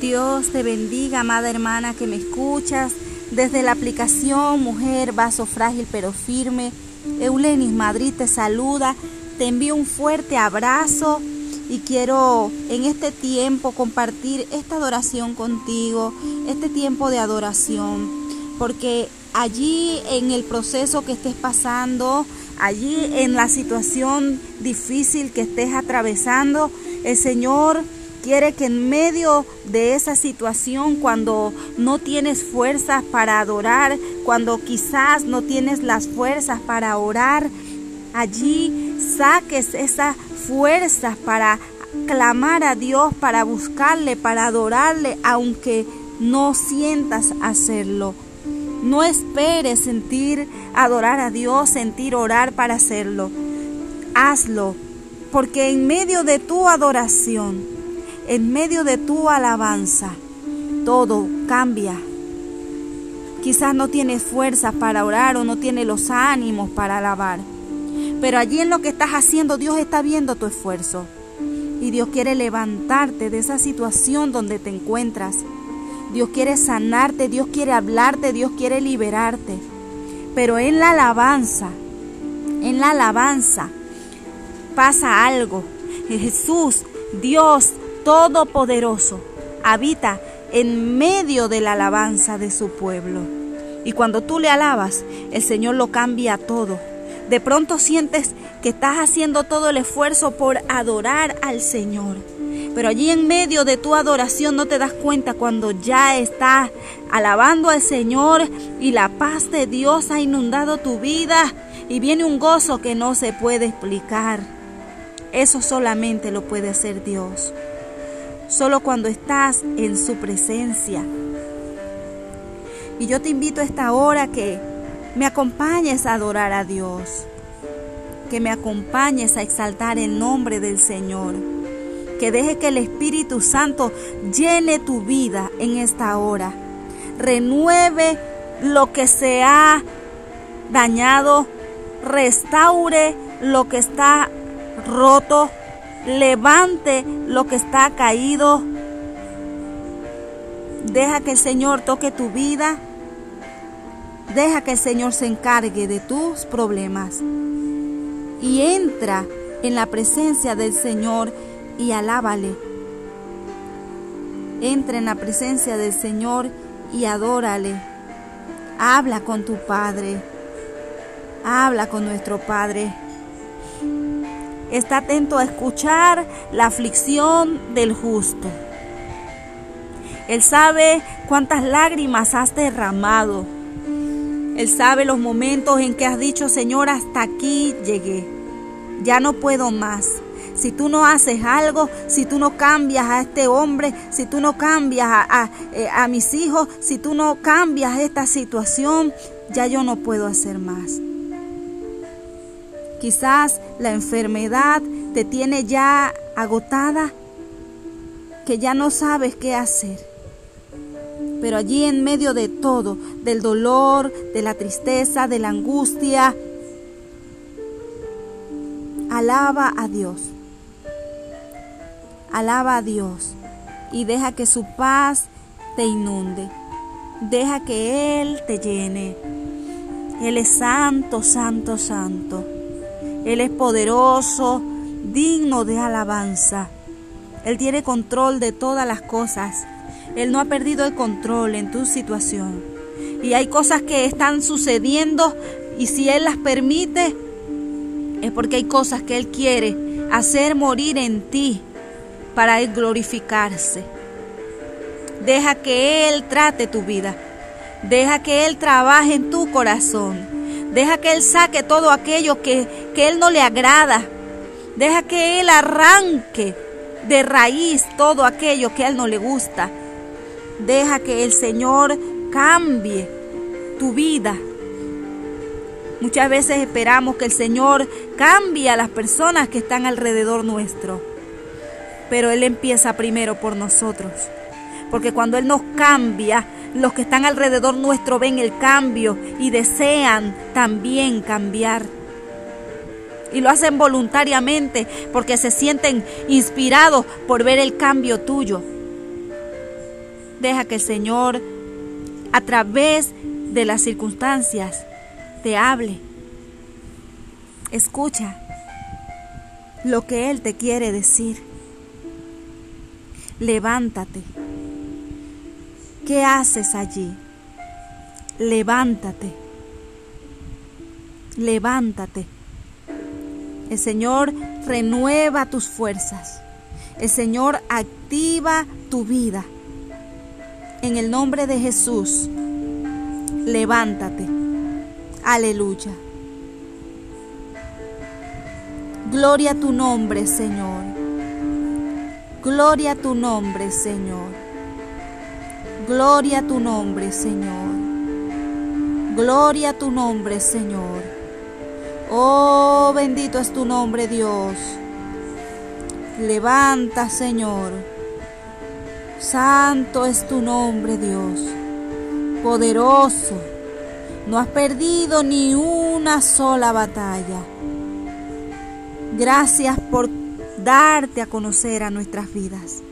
Dios te bendiga, amada hermana que me escuchas. Desde la aplicación Mujer Vaso Frágil pero Firme, Eulenis Madrid te saluda. Te envío un fuerte abrazo y quiero en este tiempo compartir esta adoración contigo, este tiempo de adoración, porque allí en el proceso que estés pasando, allí en la situación difícil que estés atravesando, el Señor quiere que en medio de esa situación, cuando no tienes fuerzas para adorar, cuando quizás no tienes las fuerzas para orar, allí saques esas fuerzas para clamar a Dios, para buscarle, para adorarle, aunque no sientas hacerlo. No esperes sentir adorar a Dios, sentir orar para hacerlo. Hazlo, porque en medio de tu adoración, en medio de tu alabanza, todo cambia. Quizás no tienes fuerza para orar o no tienes los ánimos para alabar. Pero allí en lo que estás haciendo, Dios está viendo tu esfuerzo. Y Dios quiere levantarte de esa situación donde te encuentras. Dios quiere sanarte, Dios quiere hablarte, Dios quiere liberarte. Pero en la alabanza, en la alabanza pasa algo. Jesús, Dios Todopoderoso habita en medio de la alabanza de su pueblo. Y cuando tú le alabas, el Señor lo cambia todo. De pronto sientes que estás haciendo todo el esfuerzo por adorar al Señor. Pero allí en medio de tu adoración no te das cuenta cuando ya estás alabando al Señor y la paz de Dios ha inundado tu vida y viene un gozo que no se puede explicar. Eso solamente lo puede hacer Dios solo cuando estás en su presencia. Y yo te invito a esta hora que me acompañes a adorar a Dios, que me acompañes a exaltar el nombre del Señor, que deje que el Espíritu Santo llene tu vida en esta hora, renueve lo que se ha dañado, restaure lo que está roto, levante lo que está caído. Deja que el Señor toque tu vida. Deja que el Señor se encargue de tus problemas. Y entra en la presencia del Señor y alábale. Entra en la presencia del Señor y adórale. Habla con tu Padre. Habla con nuestro Padre. Está atento a escuchar la aflicción del justo. Él sabe cuántas lágrimas has derramado. Él sabe los momentos en que has dicho, Señor, hasta aquí llegué. Ya no puedo más. Si tú no haces algo, si tú no cambias a este hombre, si tú no cambias a, a, eh, mis hijos, si tú no cambias esta situación, ya yo no puedo hacer más. Quizás la enfermedad te tiene ya agotada, que ya no sabes qué hacer. Pero allí en medio de todo, del dolor, de la tristeza, de la angustia, alaba a Dios. Alaba a Dios y deja que su paz te inunde. Deja que Él te llene. Él es santo, santo, santo. Él es poderoso, digno de alabanza. Él tiene control de todas las cosas. Él no ha perdido el control en tu situación. Y hay cosas que están sucediendo y si Él las permite, es porque hay cosas que Él quiere hacer morir en ti para Él glorificarse. Deja que Él trate tu vida. Deja que Él trabaje en tu corazón. Deja que Él saque todo aquello que, que Él no le agrada. Deja que Él arranque de raíz todo aquello que a Él no le gusta. Deja que el Señor cambie tu vida. Muchas veces esperamos que el Señor cambie a las personas que están alrededor nuestro. Pero Él empieza primero por nosotros. Porque cuando Él nos cambia, los que están alrededor nuestro ven el cambio y desean también cambiar. Y lo hacen voluntariamente porque se sienten inspirados por ver el cambio tuyo. Deja que el Señor, a través de las circunstancias, te hable. Escucha lo que Él te quiere decir. Levántate. ¿Qué haces allí? Levántate. Levántate. El Señor renueva tus fuerzas. El Señor activa tu vida. En el nombre de Jesús, levántate. Aleluya. Gloria a tu nombre, Señor. Gloria a tu nombre, Señor. Gloria a tu nombre, Señor. Gloria a tu nombre, Señor. Oh, bendito es tu nombre, Dios. Levanta, Señor. Santo es tu nombre, Dios. Poderoso. No has perdido ni una sola batalla. Gracias por darte a conocer a nuestras vidas.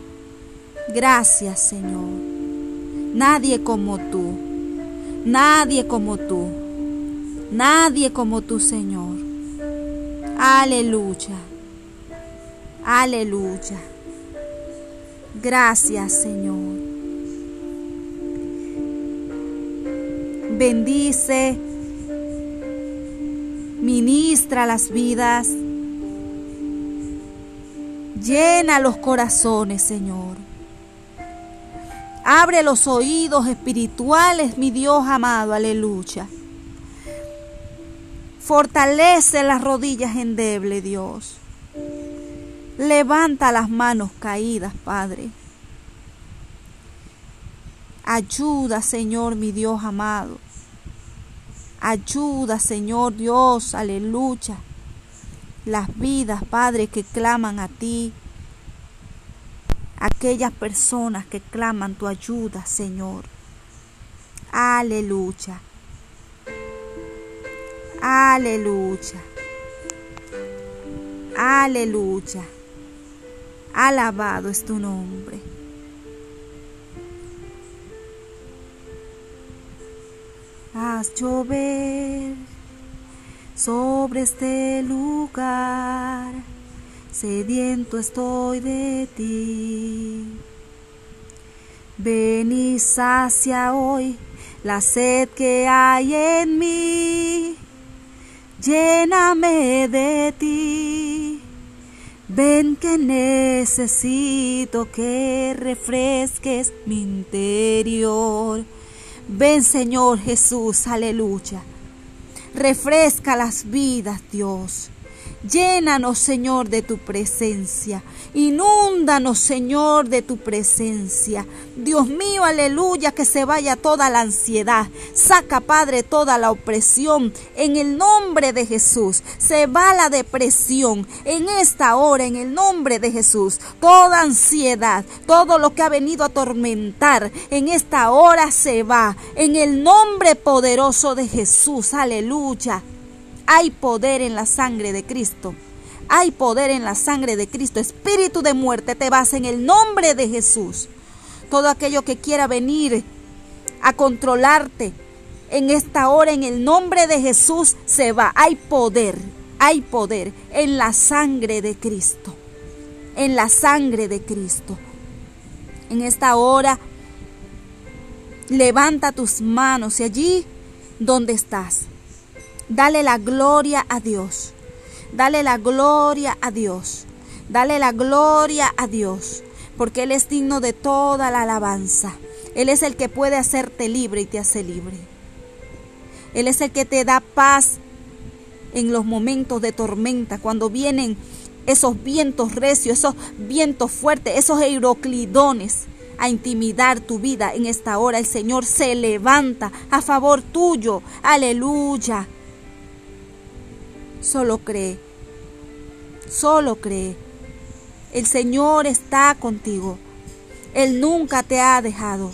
Gracias, Señor. Nadie como tú. Nadie como tú. Nadie como tú, Señor. Aleluya. Aleluya. Gracias, Señor. Bendice, ministra las vidas Llena los corazones, Señor. Abre los oídos espirituales, mi Dios amado, aleluya. Fortalece las rodillas endeble, Dios. Levanta las manos caídas, Padre. Ayuda, Señor, mi Dios amado. Ayuda, Señor Dios, aleluya las vidas, Padre, que claman a ti, aquellas personas que claman tu ayuda, Señor. Aleluya. Aleluya. Aleluya. Alabado es tu nombre. Haz llover sobre este lugar, sediento estoy de ti. Ven y sacia hoy la sed que hay en mí, lléname de ti. Ven que necesito que refresques mi interior. Ven Señor Jesús, aleluya Refresca las vidas, Dios. Llénanos, Señor, de tu presencia. Inúndanos, Señor, de tu presencia. Dios mío, aleluya, que se vaya toda la ansiedad. Saca, Padre, toda la opresión. En el nombre de Jesús. Se va la depresión. En esta hora, en el nombre de Jesús. Toda ansiedad, todo lo que ha venido a atormentar, en esta hora se va. En el nombre poderoso de Jesús. Aleluya. Hay poder en la sangre de Cristo. Hay poder en la sangre de Cristo. Espíritu de muerte, te vas en el nombre de Jesús. Todo aquello que quiera venir a controlarte en esta hora, en el nombre de Jesús, se va. Hay poder, hay poder en la sangre de Cristo. En la sangre de Cristo. En esta hora, levanta tus manos y allí donde estás Dale la gloria a Dios. Dale la gloria a Dios. Dale la gloria a Dios. Porque Él es digno de toda la alabanza. Él es el que puede hacerte libre y te hace libre. Él es el que te da paz en los momentos de tormenta, cuando vienen esos vientos recios, esos vientos fuertes, esos euroclidones a intimidar tu vida en esta hora. El Señor se levanta a favor tuyo. Aleluya. Solo cree. Solo cree. El Señor está contigo. Él nunca te ha dejado.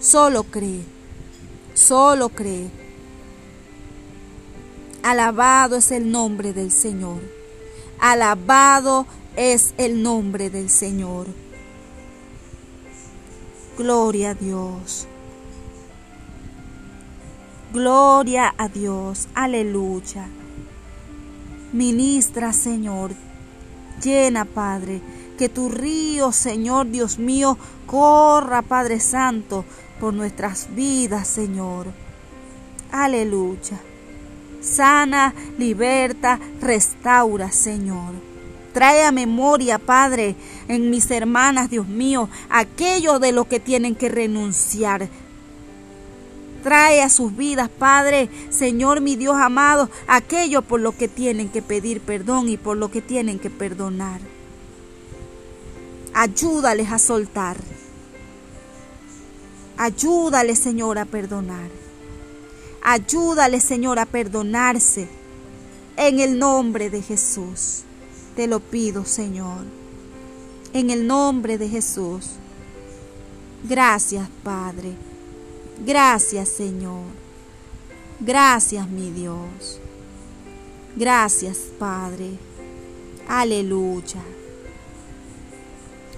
Solo cree. Solo cree. Alabado es el nombre del Señor. Alabado es el nombre del Señor. Gloria a Dios. Gloria a Dios. Aleluya. Ministra, Señor. Llena, Padre. Que tu río, Señor Dios mío, corra, Padre Santo, por nuestras vidas, Señor. Aleluya. Sana, liberta, restaura, Señor. Trae a memoria, Padre, en mis hermanas, Dios mío, aquello de lo que tienen que renunciar. Trae a sus vidas, Padre, Señor mi Dios amado, aquello por lo que tienen que pedir perdón y por lo que tienen que perdonar. Ayúdales a soltar. Ayúdale, Señor, a perdonar. Ayúdale, Señor, a perdonarse. En el nombre de Jesús. Te lo pido, Señor. En el nombre de Jesús. Gracias, Padre. Gracias, Señor. Gracias, mi Dios. Gracias, Padre. Aleluya.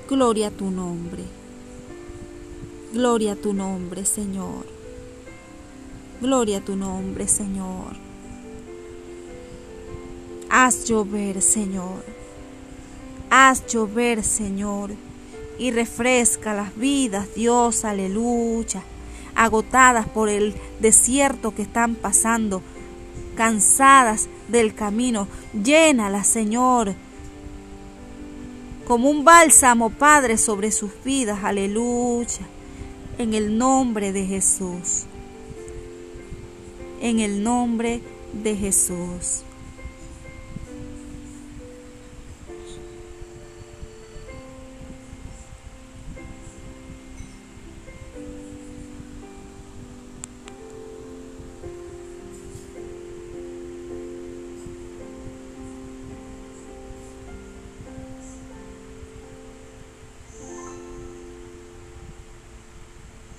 Gloria a tu nombre. Gloria a tu nombre, Señor. Gloria a tu nombre, Señor. Haz llover, Señor. Haz llover, Señor. Y refresca las vidas, Dios, aleluya. Agotadas por el desierto que están pasando, cansadas del camino. Llénalas, Señor. Como un bálsamo, Padre, sobre sus vidas, aleluya en el nombre de Jesús. En el nombre de Jesús.